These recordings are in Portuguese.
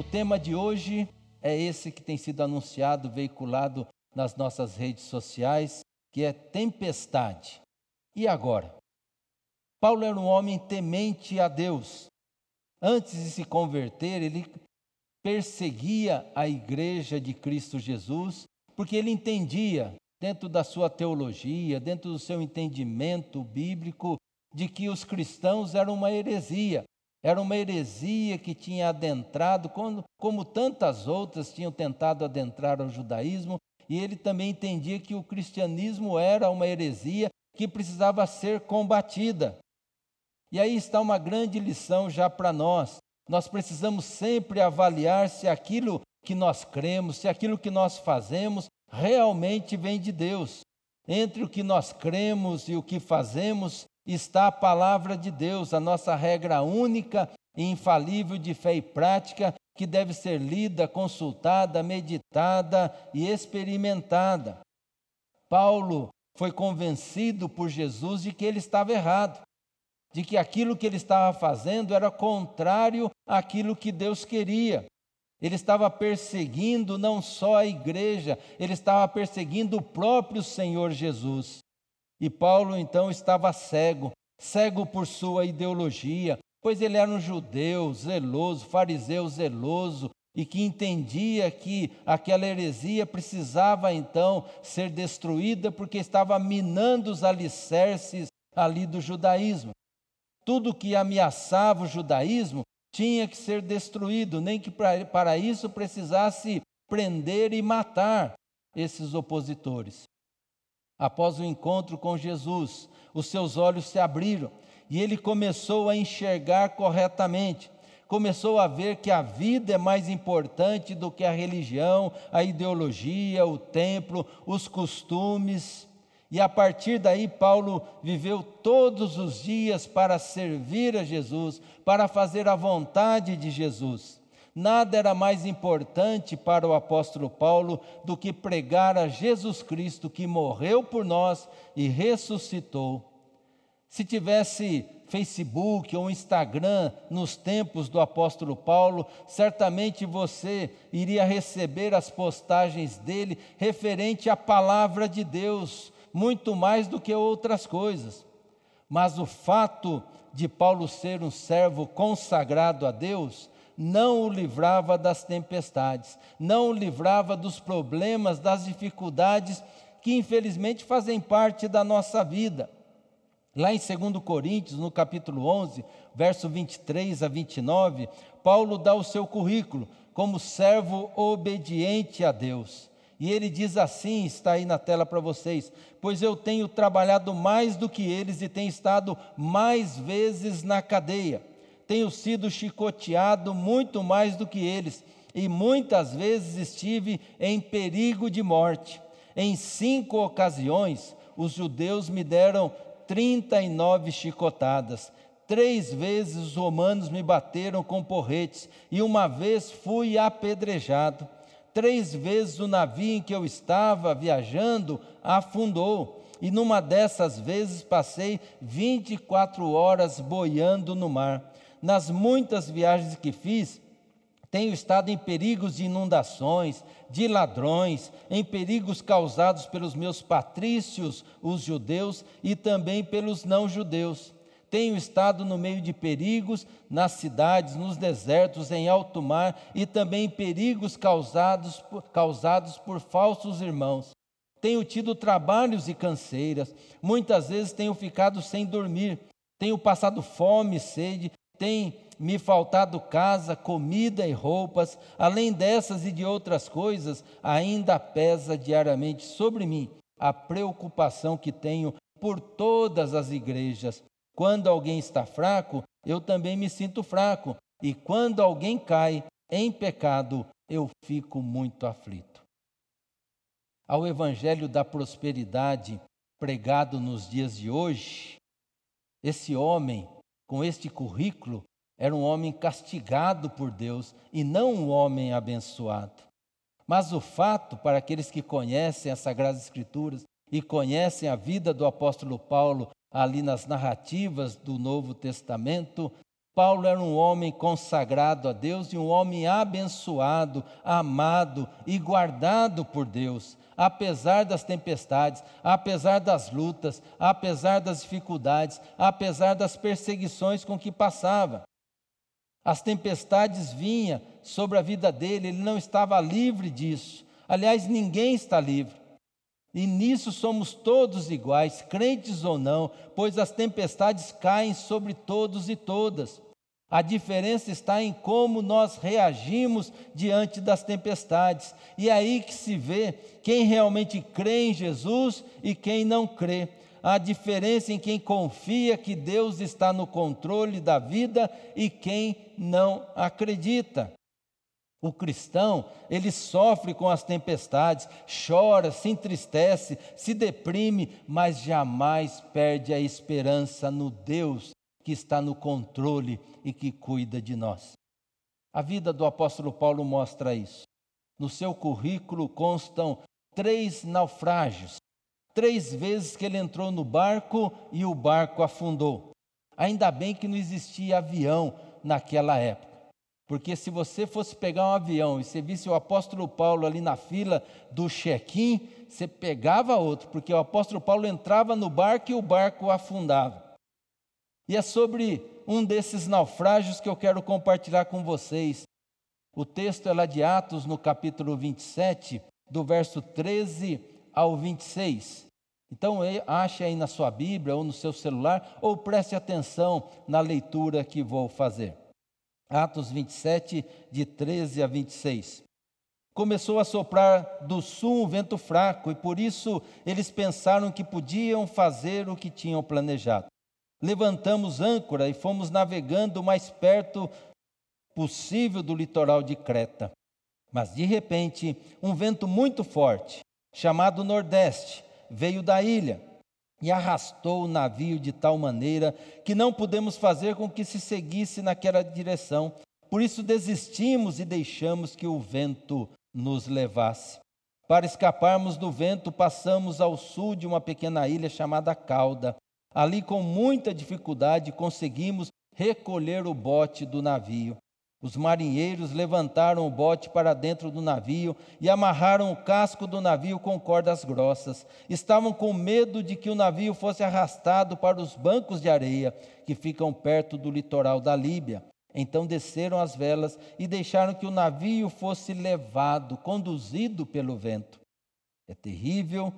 O tema de hoje é esse que tem sido anunciado, veiculado nas nossas redes sociais, que é tempestade. E agora? Paulo era um homem temente a Deus. Antes de se converter, ele perseguia a igreja de Cristo Jesus, porque ele entendia, dentro da sua teologia, dentro do seu entendimento bíblico, de que os cristãos eram uma heresia. Era uma heresia que tinha adentrado, como, como tantas outras tinham tentado adentrar ao judaísmo, e ele também entendia que o cristianismo era uma heresia que precisava ser combatida. E aí está uma grande lição já para nós. Nós precisamos sempre avaliar se aquilo que nós cremos, se aquilo que nós fazemos realmente vem de Deus. Entre o que nós cremos e o que fazemos está a palavra de Deus, a nossa regra única e infalível de fé e prática, que deve ser lida, consultada, meditada e experimentada. Paulo foi convencido por Jesus de que ele estava errado, de que aquilo que ele estava fazendo era contrário àquilo que Deus queria. Ele estava perseguindo não só a igreja, ele estava perseguindo o próprio Senhor Jesus. E Paulo então estava cego, cego por sua ideologia, pois ele era um judeu zeloso, fariseu zeloso, e que entendia que aquela heresia precisava então ser destruída porque estava minando os alicerces ali do judaísmo. Tudo que ameaçava o judaísmo tinha que ser destruído, nem que para isso precisasse prender e matar esses opositores. Após o encontro com Jesus, os seus olhos se abriram e ele começou a enxergar corretamente. Começou a ver que a vida é mais importante do que a religião, a ideologia, o templo, os costumes. E a partir daí, Paulo viveu todos os dias para servir a Jesus, para fazer a vontade de Jesus. Nada era mais importante para o apóstolo Paulo do que pregar a Jesus Cristo que morreu por nós e ressuscitou. Se tivesse Facebook ou Instagram nos tempos do apóstolo Paulo, certamente você iria receber as postagens dele referente à palavra de Deus, muito mais do que outras coisas. Mas o fato de Paulo ser um servo consagrado a Deus não o livrava das tempestades, não o livrava dos problemas, das dificuldades que infelizmente fazem parte da nossa vida. Lá em 2 Coríntios, no capítulo 11, verso 23 a 29, Paulo dá o seu currículo como servo obediente a Deus. E ele diz assim, está aí na tela para vocês: Pois eu tenho trabalhado mais do que eles e tenho estado mais vezes na cadeia tenho sido chicoteado muito mais do que eles, e muitas vezes estive em perigo de morte. Em cinco ocasiões, os judeus me deram 39 chicotadas. Três vezes os romanos me bateram com porretes, e uma vez fui apedrejado. Três vezes o navio em que eu estava viajando afundou, e numa dessas vezes passei 24 horas boiando no mar nas muitas viagens que fiz, tenho estado em perigos de inundações, de ladrões, em perigos causados pelos meus patrícios, os judeus, e também pelos não-judeus. Tenho estado no meio de perigos nas cidades, nos desertos, em alto mar, e também perigos causados causados por falsos irmãos. Tenho tido trabalhos e canseiras, muitas vezes tenho ficado sem dormir, tenho passado fome e sede, tem me faltado casa, comida e roupas, além dessas e de outras coisas, ainda pesa diariamente sobre mim a preocupação que tenho por todas as igrejas. Quando alguém está fraco, eu também me sinto fraco, e quando alguém cai em pecado, eu fico muito aflito. Ao evangelho da prosperidade pregado nos dias de hoje, esse homem com este currículo Era um homem castigado por Deus e não um homem abençoado. Mas o fato, para aqueles que conhecem as Sagradas Escrituras e conhecem a vida do apóstolo Paulo ali nas narrativas do Novo Testamento, Paulo era um homem consagrado a Deus e um homem abençoado, amado e guardado por Deus, apesar das tempestades, apesar das lutas, apesar das dificuldades, apesar das perseguições com que passava. As tempestades vinham sobre a vida dele, ele não estava livre disso. Aliás, ninguém está livre. E nisso somos todos iguais, crentes ou não, pois as tempestades caem sobre todos e todas. A diferença está em como nós reagimos diante das tempestades. E é aí que se vê quem realmente crê em Jesus e quem não crê. A diferença em quem confia que Deus está no controle da vida e quem não acredita. O cristão, ele sofre com as tempestades, chora, se entristece, se deprime, mas jamais perde a esperança no Deus que está no controle e que cuida de nós. A vida do apóstolo Paulo mostra isso. No seu currículo constam três naufrágios, três vezes que ele entrou no barco e o barco afundou. Ainda bem que não existia avião naquela época. Porque se você fosse pegar um avião e você visse o apóstolo Paulo ali na fila do check-in, você pegava outro, porque o apóstolo Paulo entrava no barco e o barco afundava. E é sobre um desses naufrágios que eu quero compartilhar com vocês. O texto é lá de Atos, no capítulo 27, do verso 13 ao 26. Então, ache aí na sua Bíblia ou no seu celular, ou preste atenção na leitura que vou fazer. Atos 27, de 13 a 26. Começou a soprar do sul um vento fraco, e por isso eles pensaram que podiam fazer o que tinham planejado. Levantamos âncora e fomos navegando o mais perto possível do litoral de Creta. Mas de repente, um vento muito forte, chamado Nordeste, veio da ilha e arrastou o navio de tal maneira que não pudemos fazer com que se seguisse naquela direção. Por isso desistimos e deixamos que o vento nos levasse. Para escaparmos do vento, passamos ao sul de uma pequena ilha chamada Cauda. Ali, com muita dificuldade, conseguimos recolher o bote do navio. Os marinheiros levantaram o bote para dentro do navio e amarraram o casco do navio com cordas grossas. Estavam com medo de que o navio fosse arrastado para os bancos de areia que ficam perto do litoral da Líbia. Então desceram as velas e deixaram que o navio fosse levado, conduzido pelo vento. É terrível,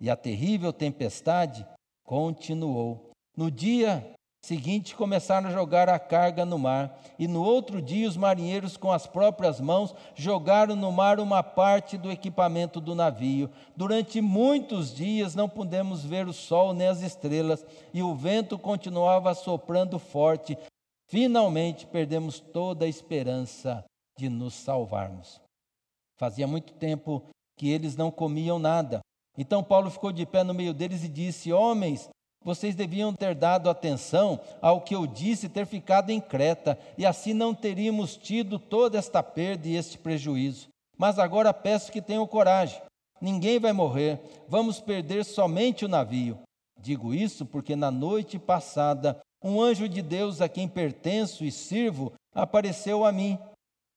e a terrível tempestade continuou. No dia seguinte começaram a jogar a carga no mar, e no outro dia os marinheiros com as próprias mãos jogaram no mar uma parte do equipamento do navio. Durante muitos dias não pudemos ver o sol nem as estrelas, e o vento continuava soprando forte. Finalmente perdemos toda a esperança de nos salvarmos. Fazia muito tempo que eles não comiam nada. Então Paulo ficou de pé no meio deles e disse: Homens, vocês deviam ter dado atenção ao que eu disse, ter ficado em Creta, e assim não teríamos tido toda esta perda e este prejuízo. Mas agora peço que tenham coragem. Ninguém vai morrer, vamos perder somente o navio. Digo isso porque na noite passada um anjo de Deus a quem pertenço e sirvo apareceu a mim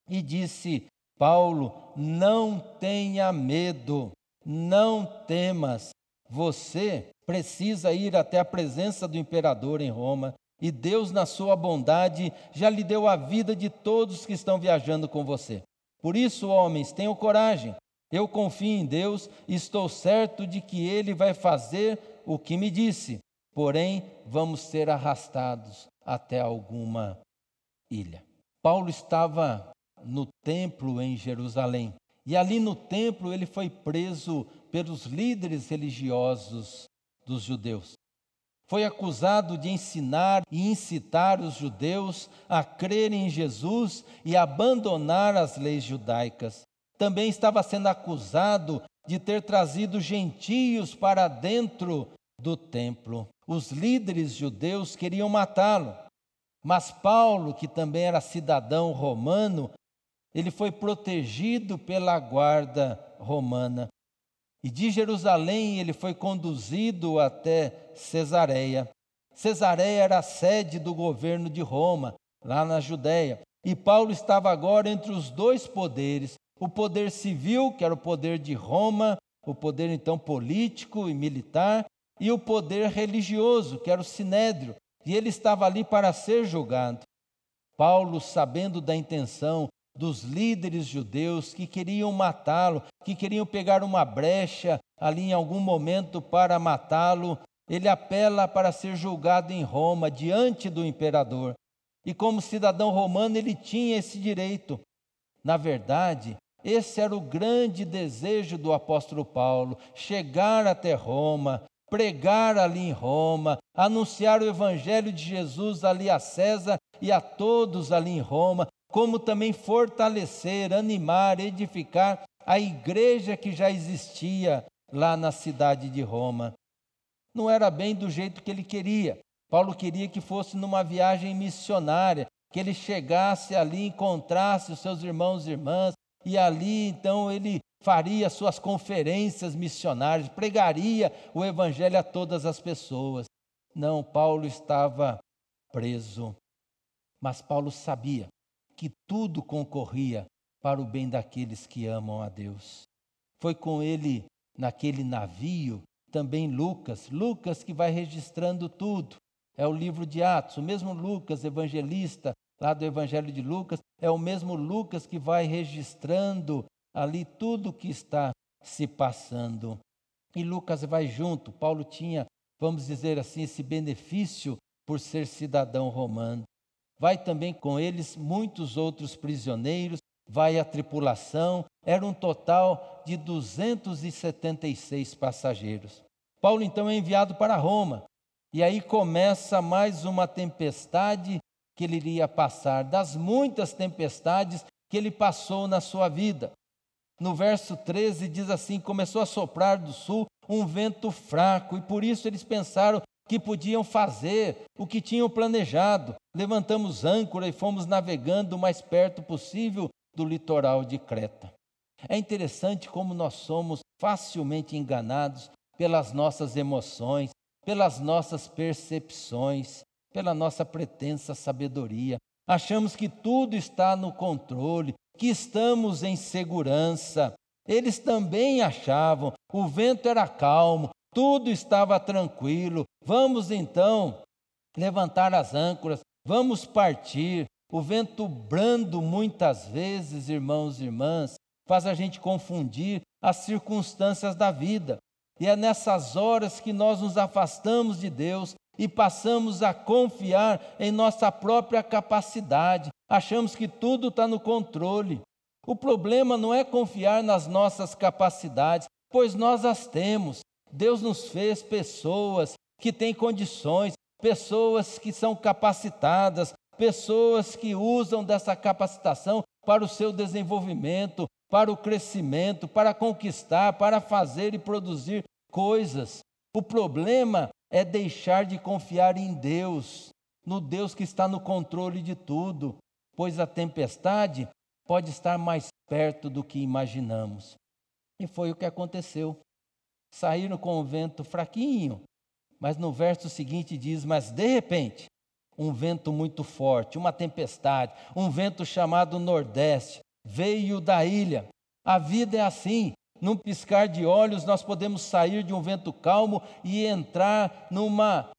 e disse: Paulo, não tenha medo, não temas. Você precisa ir até a presença do imperador em Roma, e Deus, na sua bondade, já lhe deu a vida de todos que estão viajando com você. Por isso, homens, tenham coragem. Eu confio em Deus e estou certo de que Ele vai fazer o que me disse. Porém, vamos ser arrastados até alguma ilha. Paulo estava no templo em Jerusalém. E ali no templo ele foi preso pelos líderes religiosos dos judeus. Foi acusado de ensinar e incitar os judeus a crerem em Jesus e abandonar as leis judaicas. Também estava sendo acusado de ter trazido gentios para dentro do templo. Os líderes judeus queriam matá-lo, Mas Paulo, que também era cidadão romano, ele foi protegido pela guarda romana. E de Jerusalém ele foi conduzido até Cesareia. Cesareia era a sede do governo de Roma, lá na Judéia. E Paulo estava agora entre os dois poderes: o poder civil, que era o poder de Roma, o poder então político e militar, e o poder religioso, que era o sinédrio. E ele estava ali para ser julgado. Paulo, sabendo da intenção dos líderes judeus que queriam matá-lo, que queriam pegar uma brecha ali em algum momento para matá-lo, ele apela para ser julgado em Roma diante do imperador. E como cidadão romano, ele tinha esse direito. Na verdade, esse era o grande desejo do apóstolo Paulo: chegar até Roma, pregar ali em Roma, anunciar o evangelho de Jesus ali a César e a todos ali em Roma, como também fortalecer, animar, edificar a igreja que já existia lá na cidade de Roma. Não era bem do jeito que ele queria. Paulo queria que fosse numa viagem missionária, que ele chegasse ali, encontrasse os seus irmãos e irmãs, e ali então ele faria suas conferências missionárias, pregaria o evangelho a todas as pessoas. Não, Paulo estava preso. Mas Paulo sabia que tudo concorria para o bem daqueles que amam a Deus. Foi com ele naquele navio também Lucas, Lucas que vai registrando tudo é o livro de Atos. O mesmo Lucas, evangelista, lá do Evangelho de Lucas, é o mesmo Lucas que vai registrando ali tudo o que está se passando. E Lucas vai junto. Paulo tinha, vamos dizer assim, esse benefício por ser cidadão romano. Vai também com eles muitos outros prisioneiros, vai a tripulação, era um total de 276 passageiros. Paulo então é enviado para Roma, e aí começa mais uma tempestade que ele iria passar, das muitas tempestades que ele passou na sua vida. No verso 13 diz assim: Começou a soprar do sul um vento fraco, e por isso eles pensaram que podiam fazer o que tinham planejado. Levantamos âncora e fomos navegando o mais perto possível do litoral de Creta. É interessante como nós somos facilmente enganados pelas nossas emoções, pelas nossas percepções, pela nossa pretensa sabedoria. Achamos que tudo está no controle, que estamos em segurança. Eles também achavam, o vento era calmo, tudo estava tranquilo. Vamos então levantar as âncoras, vamos partir. O vento brando, muitas vezes, irmãos e irmãs, faz a gente confundir as circunstâncias da vida. E é nessas horas que nós nos afastamos de Deus e passamos a confiar em nossa própria capacidade. Achamos que tudo está no controle. O problema não é confiar nas nossas capacidades, pois nós as temos. Deus nos fez pessoas que têm condições, pessoas que são capacitadas, pessoas que usam dessa capacitação para o seu desenvolvimento, para o crescimento, para conquistar, para fazer e produzir coisas. O problema é deixar de confiar em Deus, no Deus que está no controle de tudo, pois a tempestade pode estar mais perto do que imaginamos. E foi o que aconteceu. Saíram com o vento fraquinho, mas no verso seguinte diz: Mas de repente, um vento muito forte, uma tempestade, um vento chamado Nordeste, veio da ilha. A vida é assim. Num piscar de olhos, nós podemos sair de um vento calmo e entrar numa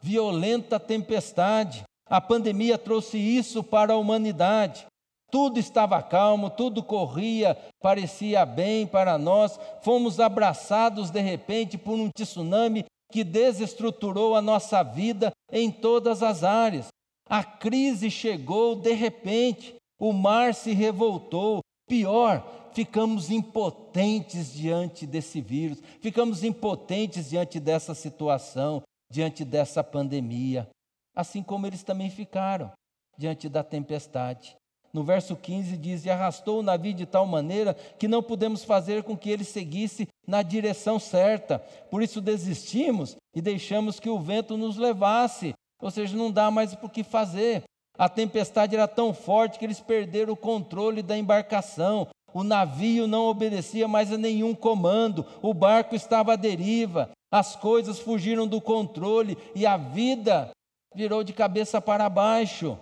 violenta tempestade. A pandemia trouxe isso para a humanidade. Tudo estava calmo, tudo corria, parecia bem para nós. Fomos abraçados de repente por um tsunami que desestruturou a nossa vida em todas as áreas. A crise chegou de repente, o mar se revoltou. Pior, ficamos impotentes diante desse vírus, ficamos impotentes diante dessa situação, diante dessa pandemia, assim como eles também ficaram diante da tempestade. No verso 15 diz: E arrastou o navio de tal maneira que não pudemos fazer com que ele seguisse na direção certa. Por isso desistimos e deixamos que o vento nos levasse. Ou seja, não dá mais por que fazer. A tempestade era tão forte que eles perderam o controle da embarcação. O navio não obedecia mais a nenhum comando, o barco estava à deriva, as coisas fugiram do controle e a vida virou de cabeça para baixo.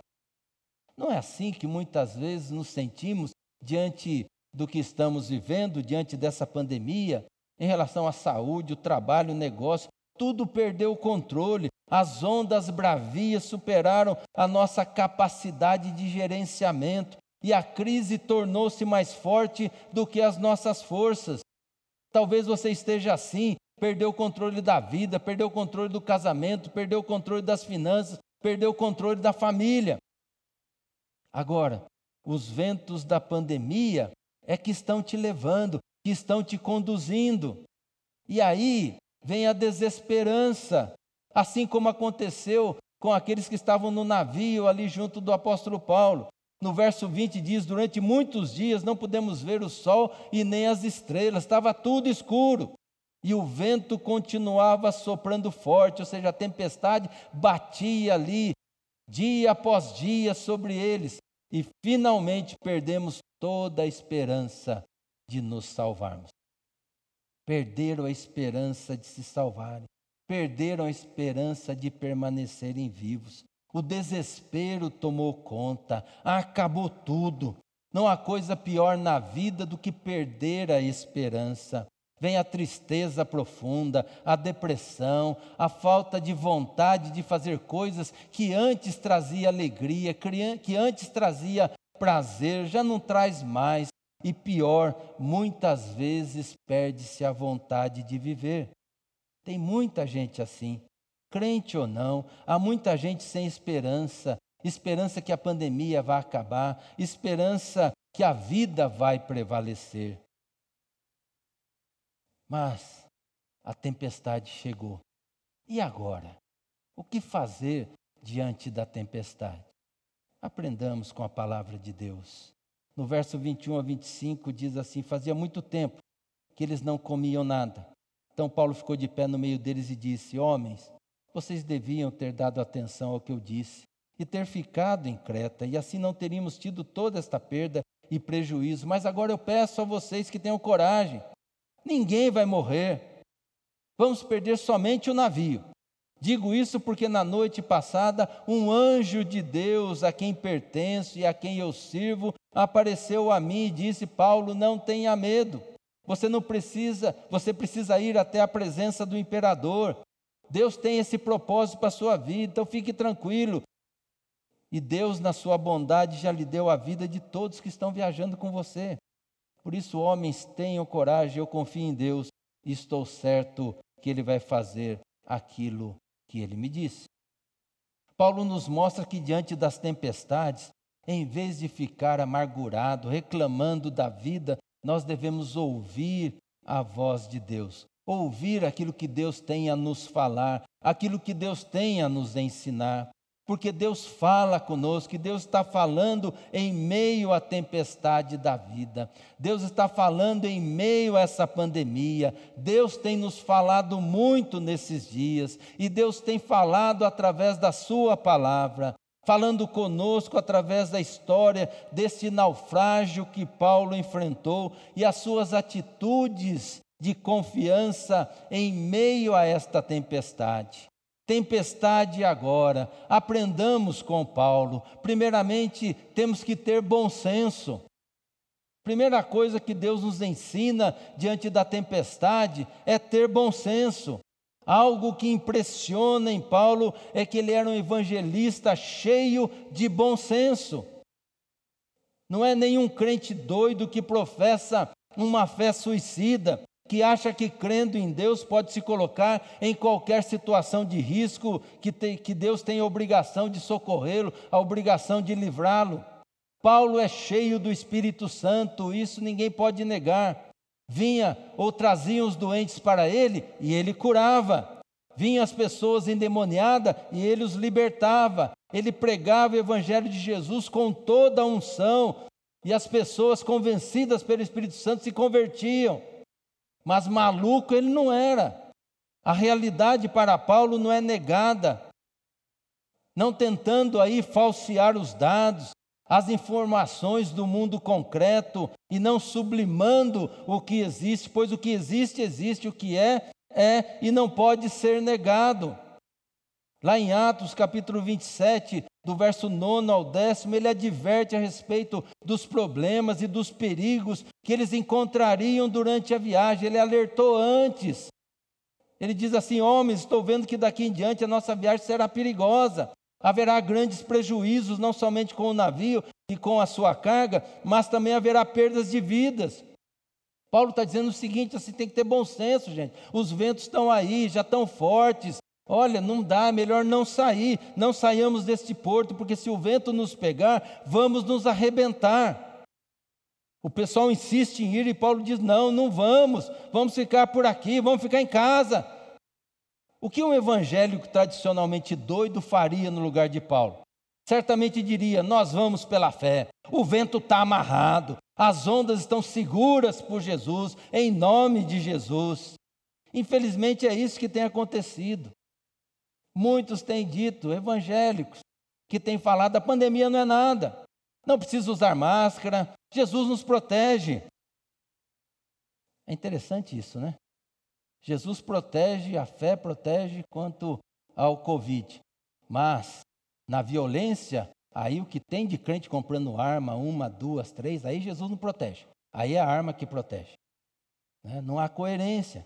Não é assim que muitas vezes nos sentimos diante do que estamos vivendo, diante dessa pandemia, em relação à saúde, o trabalho, o negócio, tudo perdeu o controle. As ondas bravias superaram a nossa capacidade de gerenciamento e a crise tornou-se mais forte do que as nossas forças. Talvez você esteja assim, perdeu o controle da vida, perdeu o controle do casamento, perdeu o controle das finanças, perdeu o controle da família. Agora, os ventos da pandemia é que estão te levando, que estão te conduzindo. E aí vem a desesperança, assim como aconteceu com aqueles que estavam no navio ali junto do apóstolo Paulo. No verso 20 diz: Durante muitos dias não pudemos ver o sol e nem as estrelas, estava tudo escuro. E o vento continuava soprando forte, ou seja, a tempestade batia ali, dia após dia, sobre eles. E finalmente perdemos toda a esperança de nos salvarmos. Perderam a esperança de se salvarem, perderam a esperança de permanecerem vivos. O desespero tomou conta, acabou tudo. Não há coisa pior na vida do que perder a esperança. Vem a tristeza profunda, a depressão, a falta de vontade de fazer coisas que antes trazia alegria, que antes trazia prazer, já não traz mais. E pior, muitas vezes perde-se a vontade de viver. Tem muita gente assim, crente ou não, há muita gente sem esperança, esperança que a pandemia vai acabar, esperança que a vida vai prevalecer. Mas a tempestade chegou. E agora? O que fazer diante da tempestade? Aprendamos com a palavra de Deus. No verso 21 a 25 diz assim: Fazia muito tempo que eles não comiam nada. Então Paulo ficou de pé no meio deles e disse: Homens, vocês deviam ter dado atenção ao que eu disse e ter ficado em Creta, e assim não teríamos tido toda esta perda e prejuízo. Mas agora eu peço a vocês que tenham coragem ninguém vai morrer. Vamos perder somente o navio. Digo isso porque na noite passada um anjo de Deus a quem pertenço e a quem eu sirvo apareceu a mim e disse: Paulo, não tenha medo. Você não precisa, você precisa ir até a presença do imperador. Deus tem esse propósito para a sua vida, então fique tranquilo. E Deus, na sua bondade, já lhe deu a vida de todos que estão viajando com você. Por isso, homens, tenham coragem, eu confio em Deus e estou certo que Ele vai fazer aquilo que Ele me disse. Paulo nos mostra que diante das tempestades, em vez de ficar amargurado, reclamando da vida, nós devemos ouvir a voz de Deus, ouvir aquilo que Deus tem a nos falar, aquilo que Deus tem a nos ensinar porque Deus fala conosco, que Deus está falando em meio à tempestade da vida, Deus está falando em meio a essa pandemia, Deus tem nos falado muito nesses dias, e Deus tem falado através da Sua palavra, falando conosco através da história desse naufrágio que Paulo enfrentou e as suas atitudes de confiança em meio a esta tempestade tempestade agora. Aprendamos com Paulo. Primeiramente, temos que ter bom senso. Primeira coisa que Deus nos ensina diante da tempestade é ter bom senso. Algo que impressiona em Paulo é que ele era um evangelista cheio de bom senso. Não é nenhum crente doido que professa uma fé suicida, que acha que crendo em Deus pode se colocar em qualquer situação de risco, que, que Deus tem a obrigação de socorrê-lo, a obrigação de livrá-lo. Paulo é cheio do Espírito Santo, isso ninguém pode negar. Vinha ou traziam os doentes para ele e ele curava. Vinham as pessoas endemoniadas e ele os libertava. Ele pregava o Evangelho de Jesus com toda a unção e as pessoas convencidas pelo Espírito Santo se convertiam. Mas maluco ele não era. A realidade para Paulo não é negada. não tentando aí falsear os dados, as informações do mundo concreto e não sublimando o que existe, pois o que existe, existe, o que é, é e não pode ser negado. Lá em Atos capítulo 27, do verso 9 ao décimo, ele adverte a respeito dos problemas e dos perigos que eles encontrariam durante a viagem. Ele alertou antes. Ele diz assim: Homens, estou vendo que daqui em diante a nossa viagem será perigosa. Haverá grandes prejuízos, não somente com o navio e com a sua carga, mas também haverá perdas de vidas. Paulo está dizendo o seguinte: assim tem que ter bom senso, gente. Os ventos estão aí, já estão fortes. Olha, não dá, melhor não sair, não saiamos deste porto, porque se o vento nos pegar, vamos nos arrebentar. O pessoal insiste em ir e Paulo diz: não, não vamos, vamos ficar por aqui, vamos ficar em casa. O que um evangélico tradicionalmente doido faria no lugar de Paulo? Certamente diria: Nós vamos pela fé, o vento está amarrado, as ondas estão seguras por Jesus, em nome de Jesus. Infelizmente é isso que tem acontecido. Muitos têm dito, evangélicos, que têm falado: a pandemia não é nada, não precisa usar máscara, Jesus nos protege. É interessante isso, né? Jesus protege, a fé protege quanto ao Covid. Mas, na violência, aí o que tem de crente comprando arma, uma, duas, três, aí Jesus não protege. Aí é a arma que protege. Né? Não há coerência.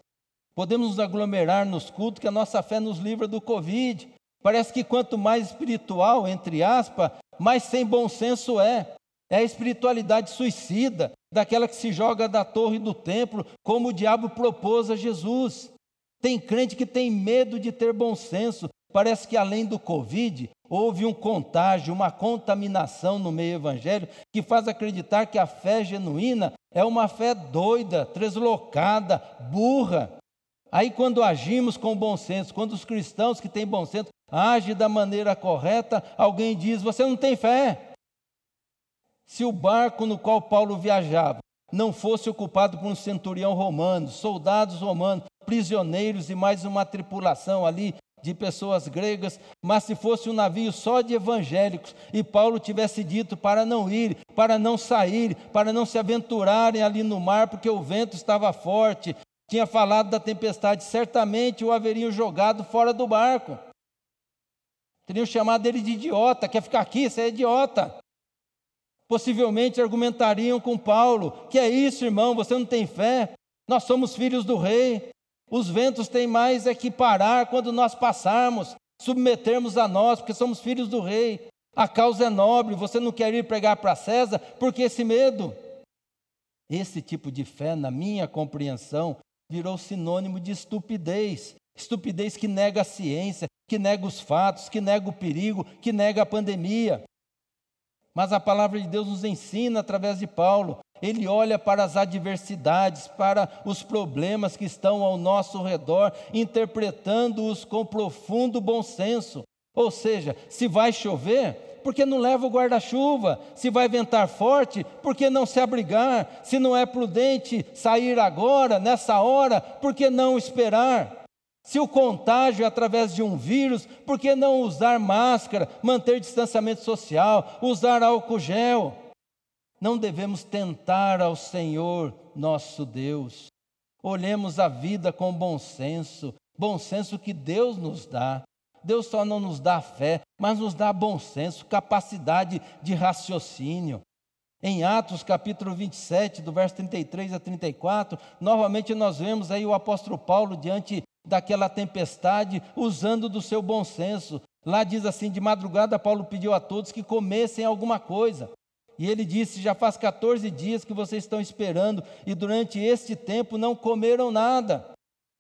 Podemos nos aglomerar nos cultos que a nossa fé nos livra do Covid. Parece que quanto mais espiritual, entre aspas, mais sem bom senso é. É a espiritualidade suicida, daquela que se joga da torre do templo, como o diabo propôs a Jesus. Tem crente que tem medo de ter bom senso. Parece que além do Covid, houve um contágio, uma contaminação no meio evangélico que faz acreditar que a fé genuína é uma fé doida, deslocada, burra. Aí, quando agimos com bom senso, quando os cristãos que têm bom senso agem da maneira correta, alguém diz: Você não tem fé. Se o barco no qual Paulo viajava não fosse ocupado por um centurião romano, soldados romanos, prisioneiros e mais uma tripulação ali de pessoas gregas, mas se fosse um navio só de evangélicos e Paulo tivesse dito para não ir, para não sair, para não se aventurarem ali no mar porque o vento estava forte, tinha falado da tempestade, certamente o haveriam jogado fora do barco. Teriam chamado ele de idiota, quer ficar aqui, você é idiota possivelmente argumentariam com Paulo: que é isso, irmão, você não tem fé? Nós somos filhos do rei. Os ventos têm mais é que parar quando nós passarmos, submetermos a nós, porque somos filhos do rei. A causa é nobre, você não quer ir pregar para César, porque esse medo? Esse tipo de fé, na minha compreensão, virou sinônimo de estupidez. Estupidez que nega a ciência, que nega os fatos, que nega o perigo, que nega a pandemia. Mas a palavra de Deus nos ensina através de Paulo. Ele olha para as adversidades, para os problemas que estão ao nosso redor, interpretando-os com profundo bom senso. Ou seja, se vai chover, por que não leva o guarda-chuva? Se vai ventar forte, por que não se abrigar? Se não é prudente sair agora, nessa hora, por que não esperar? Se o contágio é através de um vírus, por que não usar máscara, manter distanciamento social, usar álcool gel? Não devemos tentar ao Senhor nosso Deus. Olhemos a vida com bom senso, bom senso que Deus nos dá. Deus só não nos dá fé, mas nos dá bom senso, capacidade de raciocínio. Em Atos capítulo 27, do verso 33 a 34, novamente nós vemos aí o apóstolo Paulo diante daquela tempestade, usando do seu bom senso. Lá diz assim: de madrugada, Paulo pediu a todos que comessem alguma coisa. E ele disse: Já faz 14 dias que vocês estão esperando, e durante este tempo não comeram nada.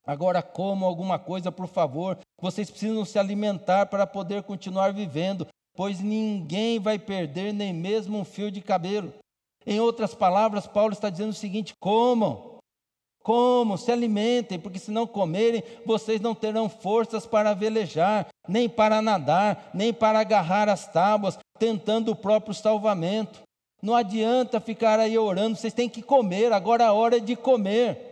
Agora comam alguma coisa, por favor. Vocês precisam se alimentar para poder continuar vivendo, pois ninguém vai perder nem mesmo um fio de cabelo. Em outras palavras, Paulo está dizendo o seguinte: comam, como? Se alimentem, porque se não comerem, vocês não terão forças para velejar, nem para nadar, nem para agarrar as tábuas, tentando o próprio salvamento. Não adianta ficar aí orando, vocês têm que comer, agora é a hora de comer.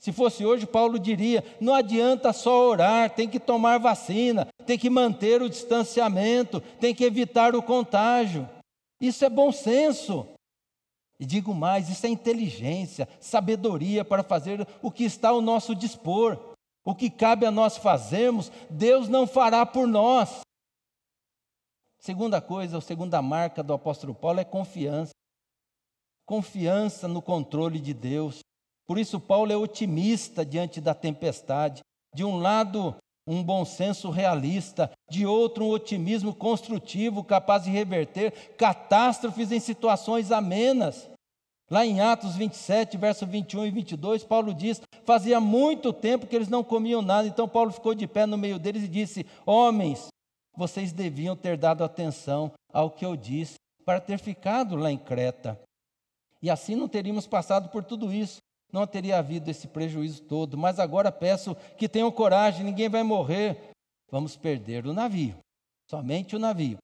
Se fosse hoje, Paulo diria: não adianta só orar, tem que tomar vacina, tem que manter o distanciamento, tem que evitar o contágio. Isso é bom senso. E digo mais: isso é inteligência, sabedoria para fazer o que está ao nosso dispor. O que cabe a nós fazermos, Deus não fará por nós. Segunda coisa, a segunda marca do apóstolo Paulo é confiança. Confiança no controle de Deus. Por isso, Paulo é otimista diante da tempestade. De um lado, um bom senso realista, de outro, um otimismo construtivo capaz de reverter catástrofes em situações amenas. Lá em Atos 27, verso 21 e 22, Paulo diz: Fazia muito tempo que eles não comiam nada, então Paulo ficou de pé no meio deles e disse: Homens, vocês deviam ter dado atenção ao que eu disse, para ter ficado lá em Creta. E assim não teríamos passado por tudo isso não teria havido esse prejuízo todo. Mas agora peço que tenham coragem, ninguém vai morrer. Vamos perder o navio, somente o navio.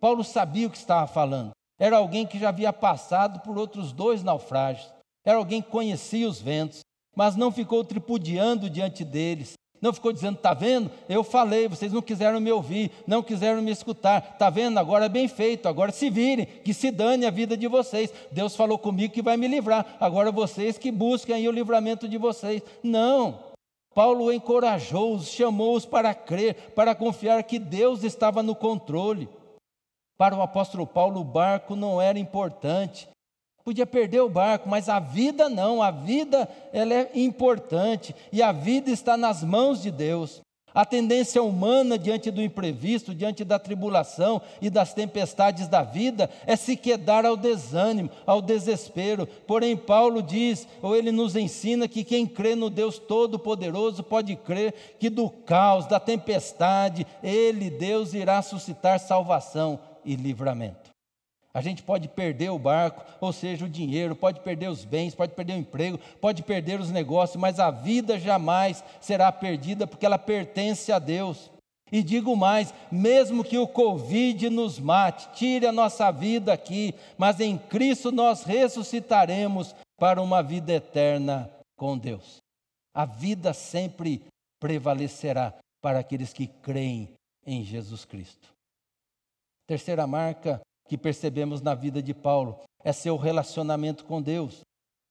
Paulo sabia o que estava falando. Era alguém que já havia passado por outros dois naufrágios. Era alguém que conhecia os ventos, mas não ficou tripudiando diante deles. Não ficou dizendo, está vendo? Eu falei, vocês não quiseram me ouvir, não quiseram me escutar. Está vendo? Agora é bem feito, agora se virem, que se dane a vida de vocês. Deus falou comigo que vai me livrar, agora vocês que busquem o livramento de vocês. Não. Paulo encorajou-os, chamou-os para crer, para confiar que Deus estava no controle. Para o apóstolo Paulo, o barco não era importante, Podia perder o barco, mas a vida não, a vida ela é importante e a vida está nas mãos de Deus. A tendência humana diante do imprevisto, diante da tribulação e das tempestades da vida, é se quedar ao desânimo, ao desespero. Porém, Paulo diz, ou ele nos ensina, que quem crê no Deus Todo-Poderoso pode crer que do caos, da tempestade, ele, Deus, irá suscitar salvação e livramento. A gente pode perder o barco, ou seja, o dinheiro, pode perder os bens, pode perder o emprego, pode perder os negócios, mas a vida jamais será perdida porque ela pertence a Deus. E digo mais: mesmo que o Covid nos mate, tire a nossa vida aqui, mas em Cristo nós ressuscitaremos para uma vida eterna com Deus. A vida sempre prevalecerá para aqueles que creem em Jesus Cristo. Terceira marca que percebemos na vida de Paulo é seu relacionamento com Deus.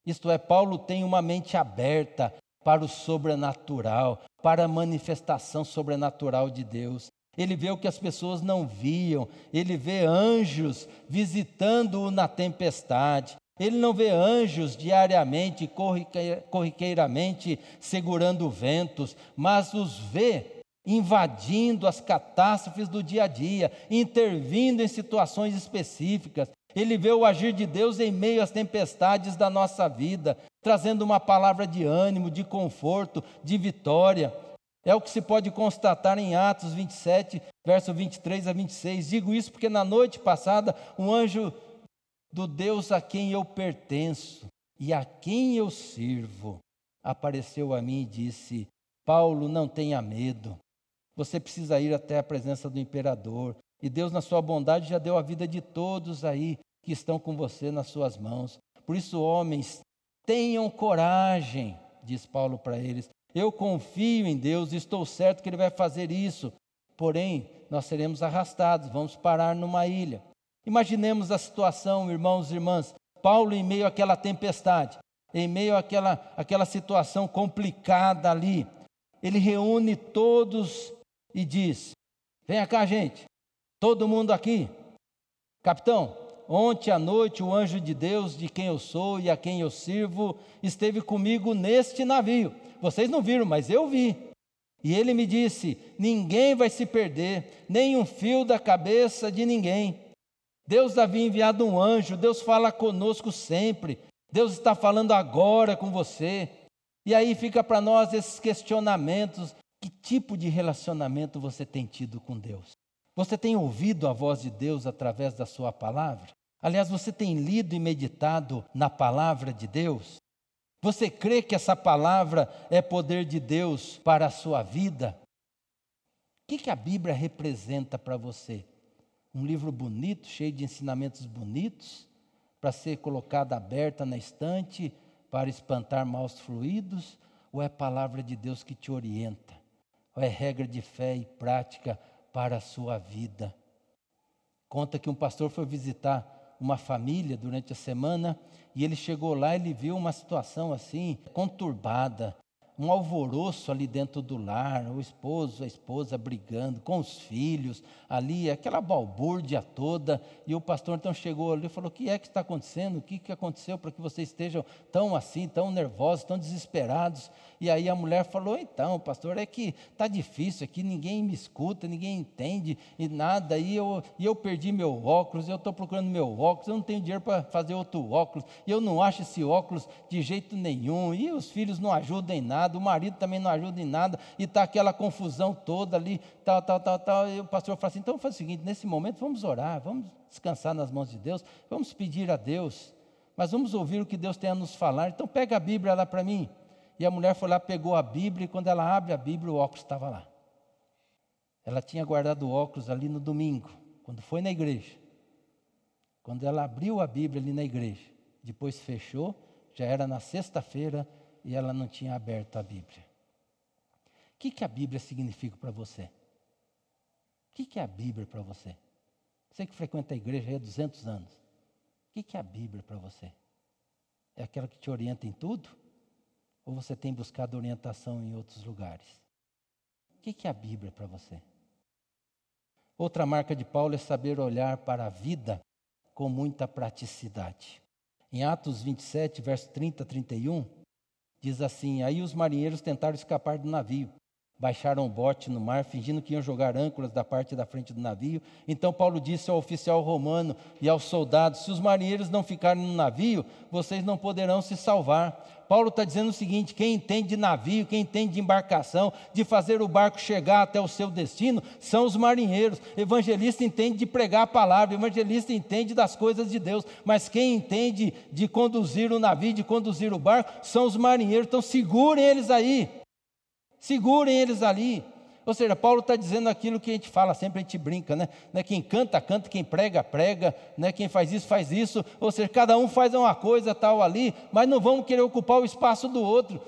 Isto é, Paulo tem uma mente aberta para o sobrenatural, para a manifestação sobrenatural de Deus. Ele vê o que as pessoas não viam, ele vê anjos visitando-o na tempestade. Ele não vê anjos diariamente, corriqueiramente segurando ventos, mas os vê invadindo as catástrofes do dia a dia, intervindo em situações específicas. Ele vê o agir de Deus em meio às tempestades da nossa vida, trazendo uma palavra de ânimo, de conforto, de vitória. É o que se pode constatar em Atos 27, verso 23 a 26. Digo isso porque na noite passada, um anjo do Deus a quem eu pertenço e a quem eu sirvo apareceu a mim e disse: Paulo, não tenha medo você precisa ir até a presença do imperador. E Deus, na sua bondade, já deu a vida de todos aí que estão com você nas suas mãos. Por isso, homens, tenham coragem, diz Paulo para eles. Eu confio em Deus, estou certo que Ele vai fazer isso. Porém, nós seremos arrastados, vamos parar numa ilha. Imaginemos a situação, irmãos e irmãs. Paulo, em meio àquela tempestade, em meio àquela, àquela situação complicada ali, ele reúne todos e diz: Venha cá, gente, todo mundo aqui. Capitão, ontem à noite o anjo de Deus, de quem eu sou e a quem eu sirvo, esteve comigo neste navio. Vocês não viram, mas eu vi. E ele me disse: Ninguém vai se perder, nem um fio da cabeça de ninguém. Deus havia enviado um anjo, Deus fala conosco sempre. Deus está falando agora com você. E aí fica para nós esses questionamentos que tipo de relacionamento você tem tido com Deus? Você tem ouvido a voz de Deus através da sua palavra? Aliás, você tem lido e meditado na palavra de Deus? Você crê que essa palavra é poder de Deus para a sua vida? O que, que a Bíblia representa para você? Um livro bonito, cheio de ensinamentos bonitos, para ser colocado aberta na estante, para espantar maus fluidos? ou é palavra de Deus que te orienta, é regra de fé e prática para a sua vida. Conta que um pastor foi visitar uma família durante a semana e ele chegou lá e ele viu uma situação assim, conturbada, um alvoroço ali dentro do lar, o esposo, a esposa brigando com os filhos, ali, aquela balbúrdia toda. E o pastor então chegou ali e falou: O que é que está acontecendo? O que, que aconteceu para que vocês estejam tão assim, tão nervosos, tão desesperados? E aí a mulher falou: Então, pastor, é que está difícil aqui, ninguém me escuta, ninguém entende e nada. E eu, e eu perdi meu óculos, eu estou procurando meu óculos, eu não tenho dinheiro para fazer outro óculos, e eu não acho esse óculos de jeito nenhum, e os filhos não ajudam em nada nada, o marido também não ajuda em nada, e está aquela confusão toda ali, tal, tal, tal, tal. E o pastor fala assim: então faz o seguinte, nesse momento vamos orar, vamos descansar nas mãos de Deus, vamos pedir a Deus, mas vamos ouvir o que Deus tem a nos falar. Então pega a Bíblia lá para mim. E a mulher foi lá, pegou a Bíblia, e quando ela abre a Bíblia, o óculos estava lá. Ela tinha guardado o óculos ali no domingo, quando foi na igreja. Quando ela abriu a Bíblia ali na igreja, depois fechou, já era na sexta-feira, e ela não tinha aberto a Bíblia. O que, que a Bíblia significa para você? O que, que é a Bíblia para você? Você que frequenta a igreja há 200 anos. O que, que é a Bíblia para você? É aquela que te orienta em tudo? Ou você tem buscado orientação em outros lugares? O que, que é a Bíblia para você? Outra marca de Paulo é saber olhar para a vida com muita praticidade. Em Atos 27, verso 30 a 31, Diz assim: Aí os marinheiros tentaram escapar do navio. Baixaram o bote no mar, fingindo que iam jogar âncoras da parte da frente do navio. Então Paulo disse ao oficial romano e aos soldados: Se os marinheiros não ficarem no navio, vocês não poderão se salvar. Paulo está dizendo o seguinte: quem entende de navio, quem entende de embarcação, de fazer o barco chegar até o seu destino, são os marinheiros. Evangelista entende de pregar a palavra, evangelista entende das coisas de Deus, mas quem entende de conduzir o navio, de conduzir o barco, são os marinheiros. Então segurem eles aí, segurem eles ali. Ou seja, Paulo está dizendo aquilo que a gente fala, sempre a gente brinca, né? né? Quem canta, canta, quem prega, prega, né? quem faz isso, faz isso. Ou seja, cada um faz uma coisa tal ali, mas não vamos querer ocupar o espaço do outro.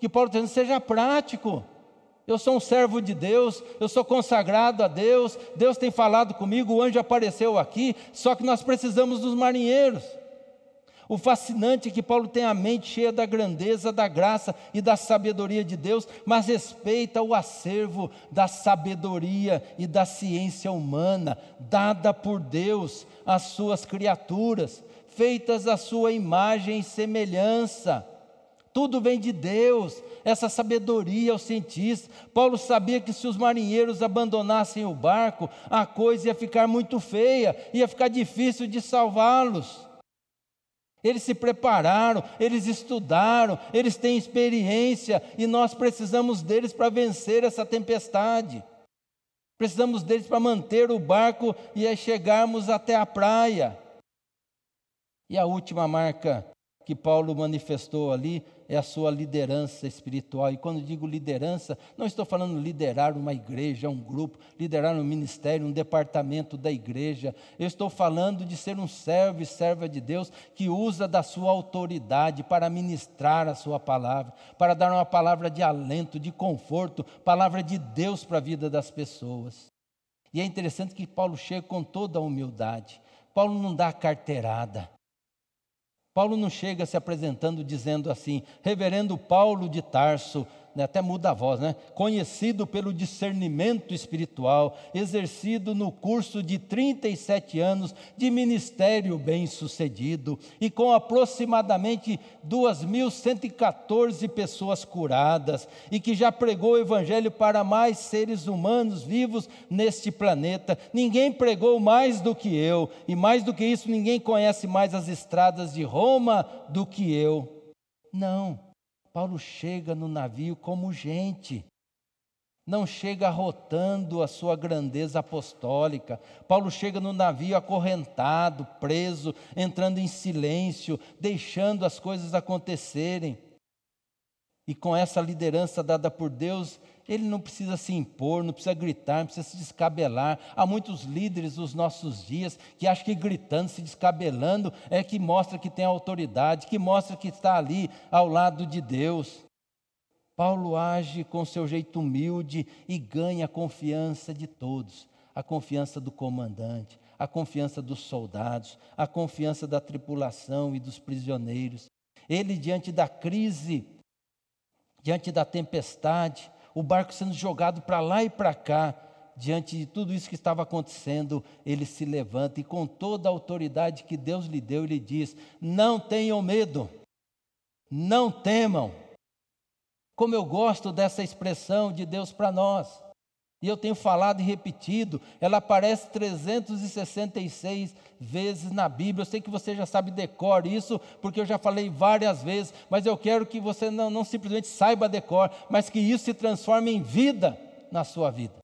Que Paulo está dizendo, seja prático. Eu sou um servo de Deus, eu sou consagrado a Deus, Deus tem falado comigo, o anjo apareceu aqui, só que nós precisamos dos marinheiros. O fascinante é que Paulo tem a mente cheia da grandeza, da graça e da sabedoria de Deus, mas respeita o acervo da sabedoria e da ciência humana, dada por Deus às suas criaturas, feitas à sua imagem e semelhança. Tudo vem de Deus, essa sabedoria aos cientistas. Paulo sabia que se os marinheiros abandonassem o barco, a coisa ia ficar muito feia, ia ficar difícil de salvá-los. Eles se prepararam, eles estudaram, eles têm experiência e nós precisamos deles para vencer essa tempestade. Precisamos deles para manter o barco e chegarmos até a praia. E a última marca que Paulo manifestou ali é a sua liderança espiritual. E quando digo liderança, não estou falando liderar uma igreja, um grupo, liderar um ministério, um departamento da igreja. Eu estou falando de ser um servo e serva de Deus que usa da sua autoridade para ministrar a sua palavra, para dar uma palavra de alento, de conforto, palavra de Deus para a vida das pessoas. E é interessante que Paulo chega com toda a humildade. Paulo não dá carteirada. Paulo não chega se apresentando dizendo assim, Reverendo Paulo de Tarso, né, até muda a voz, né? Conhecido pelo discernimento espiritual, exercido no curso de 37 anos de ministério bem-sucedido e com aproximadamente 2.114 pessoas curadas e que já pregou o evangelho para mais seres humanos vivos neste planeta. Ninguém pregou mais do que eu, e mais do que isso, ninguém conhece mais as estradas de Roma do que eu. Não. Paulo chega no navio como gente, não chega rotando a sua grandeza apostólica. Paulo chega no navio acorrentado, preso, entrando em silêncio, deixando as coisas acontecerem. E com essa liderança dada por Deus, ele não precisa se impor, não precisa gritar, não precisa se descabelar. Há muitos líderes dos nossos dias que acham que gritando, se descabelando, é que mostra que tem autoridade, que mostra que está ali ao lado de Deus. Paulo age com seu jeito humilde e ganha a confiança de todos, a confiança do comandante, a confiança dos soldados, a confiança da tripulação e dos prisioneiros. Ele, diante da crise, diante da tempestade, o barco sendo jogado para lá e para cá, diante de tudo isso que estava acontecendo, ele se levanta e, com toda a autoridade que Deus lhe deu, ele diz: Não tenham medo, não temam. Como eu gosto dessa expressão de Deus para nós. E eu tenho falado e repetido, ela aparece 366 vezes na Bíblia. Eu sei que você já sabe decor isso, porque eu já falei várias vezes, mas eu quero que você não, não simplesmente saiba decor, mas que isso se transforme em vida na sua vida.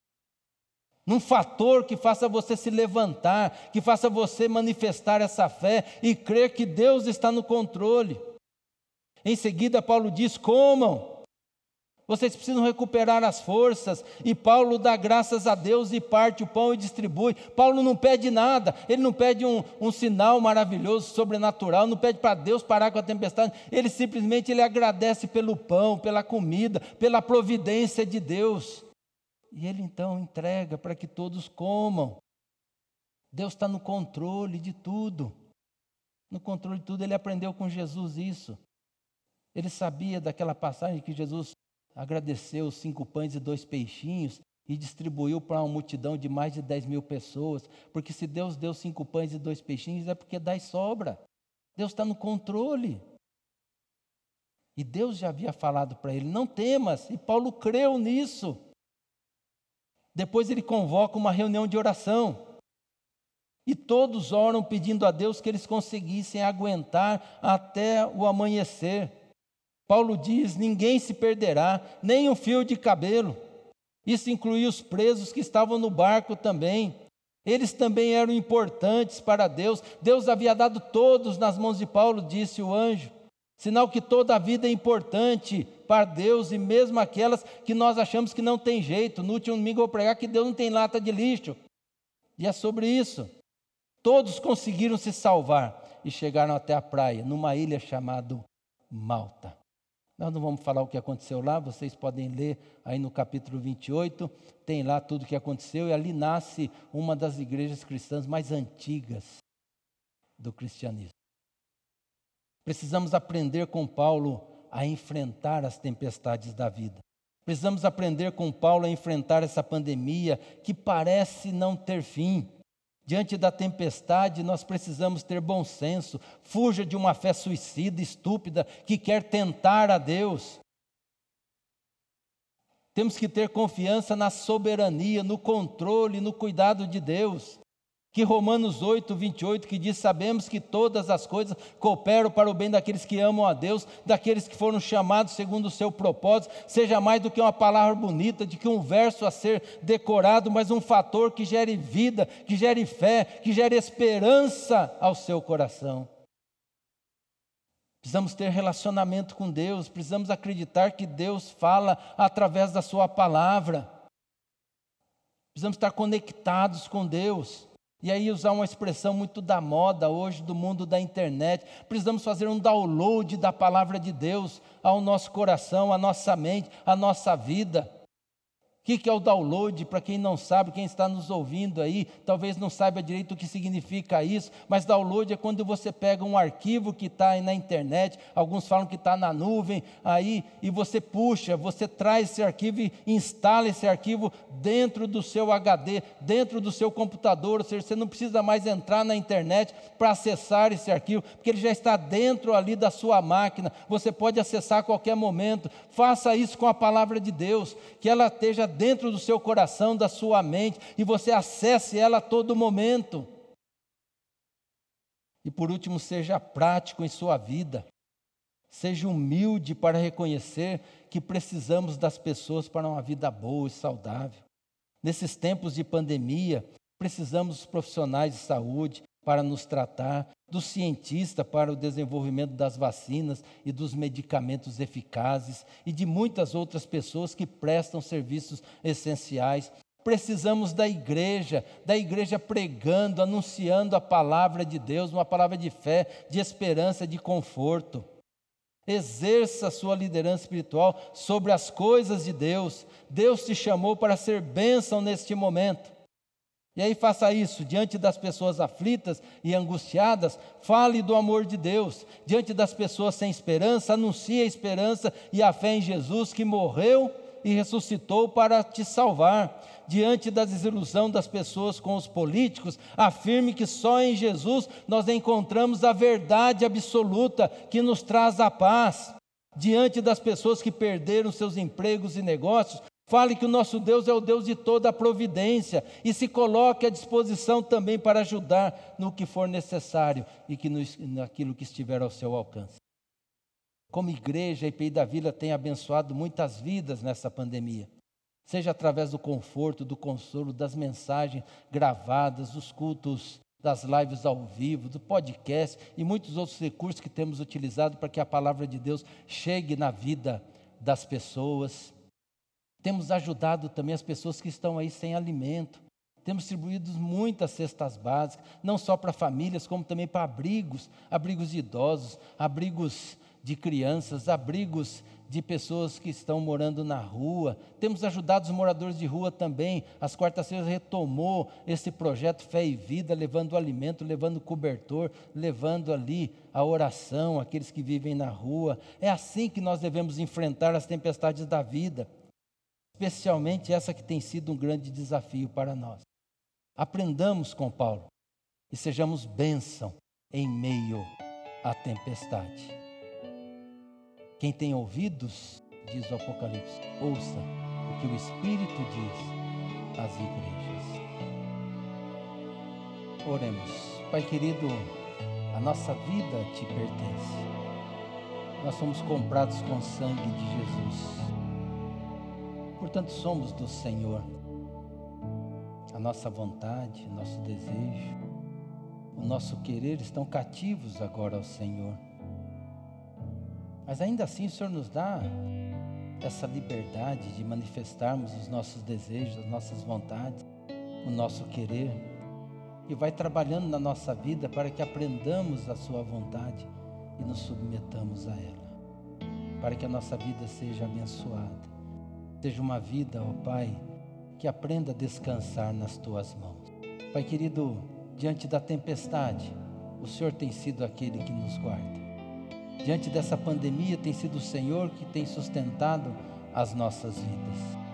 Num fator que faça você se levantar, que faça você manifestar essa fé e crer que Deus está no controle. Em seguida, Paulo diz: comam vocês precisam recuperar as forças. E Paulo dá graças a Deus e parte o pão e distribui. Paulo não pede nada, ele não pede um, um sinal maravilhoso, sobrenatural, não pede para Deus parar com a tempestade. Ele simplesmente ele agradece pelo pão, pela comida, pela providência de Deus. E ele então entrega para que todos comam. Deus está no controle de tudo. No controle de tudo, ele aprendeu com Jesus isso. Ele sabia daquela passagem que Jesus agradeceu os cinco pães e dois peixinhos e distribuiu para uma multidão de mais de 10 mil pessoas. Porque se Deus deu cinco pães e dois peixinhos, é porque dá e sobra. Deus está no controle. E Deus já havia falado para ele: não temas. E Paulo creu nisso. Depois ele convoca uma reunião de oração. E todos oram pedindo a Deus que eles conseguissem aguentar até o amanhecer. Paulo diz: ninguém se perderá, nem um fio de cabelo. Isso incluía os presos que estavam no barco também. Eles também eram importantes para Deus. Deus havia dado todos nas mãos de Paulo, disse o anjo. Sinal que toda a vida é importante para Deus e mesmo aquelas que nós achamos que não tem jeito. No último domingo eu vou pregar que Deus não tem lata de lixo. E é sobre isso. Todos conseguiram se salvar e chegaram até a praia, numa ilha chamada Malta. Nós não vamos falar o que aconteceu lá, vocês podem ler aí no capítulo 28, tem lá tudo o que aconteceu, e ali nasce uma das igrejas cristãs mais antigas do cristianismo. Precisamos aprender com Paulo a enfrentar as tempestades da vida. Precisamos aprender com Paulo a enfrentar essa pandemia que parece não ter fim. Diante da tempestade, nós precisamos ter bom senso. Fuja de uma fé suicida, estúpida, que quer tentar a Deus. Temos que ter confiança na soberania, no controle, no cuidado de Deus que Romanos 8, 28, que diz: Sabemos que todas as coisas cooperam para o bem daqueles que amam a Deus, daqueles que foram chamados segundo o seu propósito, seja mais do que uma palavra bonita, de que um verso a ser decorado, mas um fator que gere vida, que gere fé, que gere esperança ao seu coração. Precisamos ter relacionamento com Deus, precisamos acreditar que Deus fala através da Sua palavra. Precisamos estar conectados com Deus. E aí, usar uma expressão muito da moda hoje, do mundo da internet, precisamos fazer um download da palavra de Deus ao nosso coração, à nossa mente, à nossa vida que, que é o download? Para quem não sabe, quem está nos ouvindo aí, talvez não saiba direito o que significa isso, mas download é quando você pega um arquivo que está aí na internet, alguns falam que está na nuvem, aí, e você puxa, você traz esse arquivo e instala esse arquivo dentro do seu HD, dentro do seu computador, ou seja, você não precisa mais entrar na internet para acessar esse arquivo, porque ele já está dentro ali da sua máquina, você pode acessar a qualquer momento. Faça isso com a palavra de Deus, que ela esteja dentro do seu coração, da sua mente, e você acesse ela a todo momento. E por último, seja prático em sua vida. Seja humilde para reconhecer que precisamos das pessoas para uma vida boa e saudável. Nesses tempos de pandemia, precisamos dos profissionais de saúde, para nos tratar, do cientista para o desenvolvimento das vacinas e dos medicamentos eficazes e de muitas outras pessoas que prestam serviços essenciais. Precisamos da igreja, da igreja pregando, anunciando a palavra de Deus, uma palavra de fé, de esperança, de conforto. Exerça a sua liderança espiritual sobre as coisas de Deus. Deus te chamou para ser bênção neste momento. E aí faça isso, diante das pessoas aflitas e angustiadas, fale do amor de Deus. Diante das pessoas sem esperança, anuncie a esperança e a fé em Jesus que morreu e ressuscitou para te salvar. Diante da desilusão das pessoas com os políticos, afirme que só em Jesus nós encontramos a verdade absoluta que nos traz a paz. Diante das pessoas que perderam seus empregos e negócios, Fale que o nosso Deus é o Deus de toda a providência e se coloque à disposição também para ajudar no que for necessário e que no, naquilo que estiver ao seu alcance. Como igreja, a IPI da Vila tem abençoado muitas vidas nessa pandemia, seja através do conforto, do consolo, das mensagens gravadas, dos cultos, das lives ao vivo, do podcast e muitos outros recursos que temos utilizado para que a palavra de Deus chegue na vida das pessoas. Temos ajudado também as pessoas que estão aí sem alimento. Temos distribuído muitas cestas básicas, não só para famílias, como também para abrigos, abrigos de idosos, abrigos de crianças, abrigos de pessoas que estão morando na rua. Temos ajudado os moradores de rua também. As quartas-feiras retomou esse projeto Fé e Vida, levando alimento, levando cobertor, levando ali a oração, aqueles que vivem na rua. É assim que nós devemos enfrentar as tempestades da vida especialmente essa que tem sido um grande desafio para nós. Aprendamos com Paulo e sejamos bênção em meio à tempestade. Quem tem ouvidos, diz o Apocalipse, ouça o que o Espírito diz às igrejas. Oremos. Pai querido, a nossa vida te pertence. Nós somos comprados com o sangue de Jesus portanto somos do Senhor. A nossa vontade, nosso desejo, o nosso querer estão cativos agora ao Senhor. Mas ainda assim o Senhor nos dá essa liberdade de manifestarmos os nossos desejos, as nossas vontades, o nosso querer, e vai trabalhando na nossa vida para que aprendamos a Sua vontade e nos submetamos a ela, para que a nossa vida seja abençoada Seja uma vida, ó Pai, que aprenda a descansar nas tuas mãos. Pai querido, diante da tempestade, o Senhor tem sido aquele que nos guarda. Diante dessa pandemia, tem sido o Senhor que tem sustentado as nossas vidas.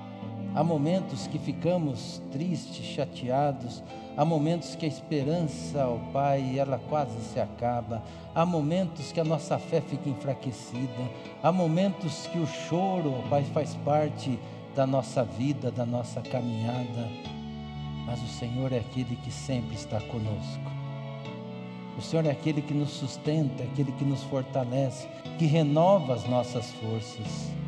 Há momentos que ficamos tristes, chateados, há momentos que a esperança, ó Pai, ela quase se acaba, há momentos que a nossa fé fica enfraquecida, há momentos que o choro, ó Pai, faz parte da nossa vida, da nossa caminhada, mas o Senhor é aquele que sempre está conosco. O Senhor é aquele que nos sustenta, aquele que nos fortalece, que renova as nossas forças.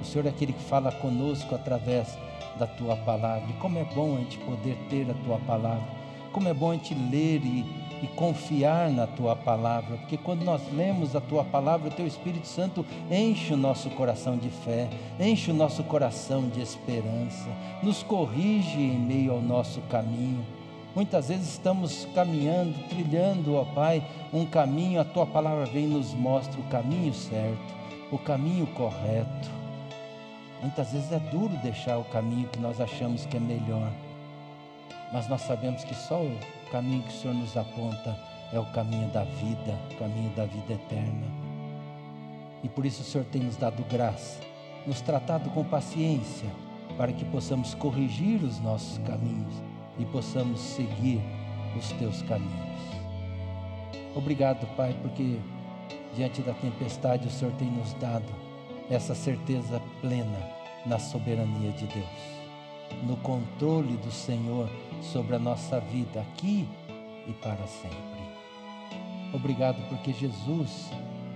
O Senhor é aquele que fala conosco através da tua palavra. E como é bom a gente poder ter a tua palavra. Como é bom a gente ler e, e confiar na tua palavra, porque quando nós lemos a tua palavra, o teu Espírito Santo enche o nosso coração de fé, enche o nosso coração de esperança, nos corrige em meio ao nosso caminho. Muitas vezes estamos caminhando, trilhando, ó Pai, um caminho, a tua palavra vem e nos mostra o caminho certo, o caminho correto. Muitas vezes é duro deixar o caminho que nós achamos que é melhor, mas nós sabemos que só o caminho que o Senhor nos aponta é o caminho da vida, o caminho da vida eterna. E por isso o Senhor tem nos dado graça, nos tratado com paciência, para que possamos corrigir os nossos caminhos e possamos seguir os teus caminhos. Obrigado, Pai, porque diante da tempestade o Senhor tem nos dado essa certeza plena na soberania de Deus, no controle do Senhor sobre a nossa vida aqui e para sempre. Obrigado porque Jesus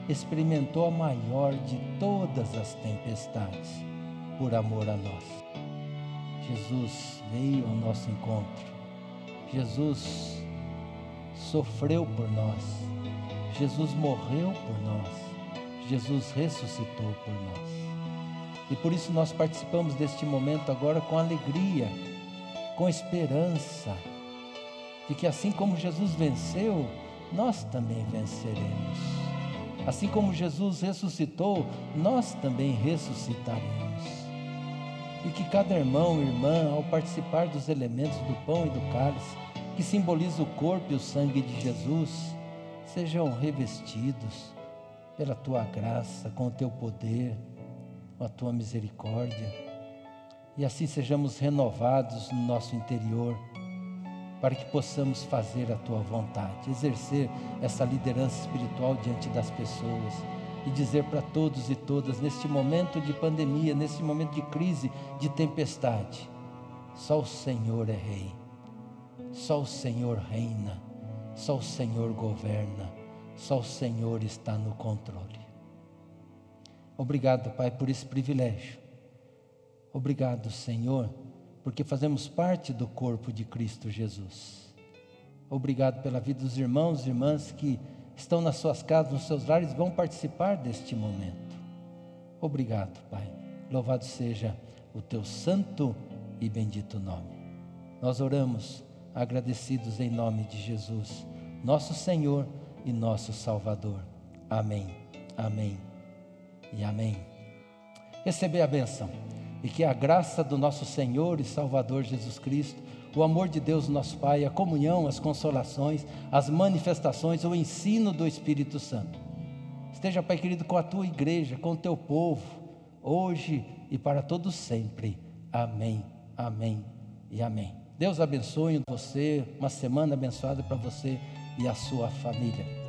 experimentou a maior de todas as tempestades por amor a nós. Jesus veio ao nosso encontro. Jesus sofreu por nós. Jesus morreu por nós. Jesus ressuscitou por nós. E por isso nós participamos deste momento agora com alegria, com esperança, de que assim como Jesus venceu, nós também venceremos. Assim como Jesus ressuscitou, nós também ressuscitaremos. E que cada irmão e irmã, ao participar dos elementos do pão e do cálice, que simboliza o corpo e o sangue de Jesus, sejam revestidos pela tua graça, com o teu poder, com a tua misericórdia, e assim sejamos renovados no nosso interior, para que possamos fazer a tua vontade, exercer essa liderança espiritual diante das pessoas e dizer para todos e todas, neste momento de pandemia, neste momento de crise, de tempestade, só o Senhor é Rei, só o Senhor reina só o Senhor governa, só o Senhor está no controle. Obrigado, Pai, por esse privilégio. Obrigado, Senhor, porque fazemos parte do corpo de Cristo Jesus. Obrigado pela vida dos irmãos e irmãs que estão nas suas casas, nos seus lares, vão participar deste momento. Obrigado, Pai. Louvado seja o teu santo e bendito nome. Nós oramos agradecidos em nome de Jesus, nosso Senhor e nosso Salvador. Amém, amém e amém. Receber a benção e que a graça do nosso Senhor e Salvador Jesus Cristo, o amor de Deus, nosso Pai, a comunhão, as consolações, as manifestações, o ensino do Espírito Santo. Esteja, Pai querido, com a tua igreja, com o teu povo, hoje e para todos sempre. Amém, amém e amém. Deus abençoe você, uma semana abençoada para você e a sua família.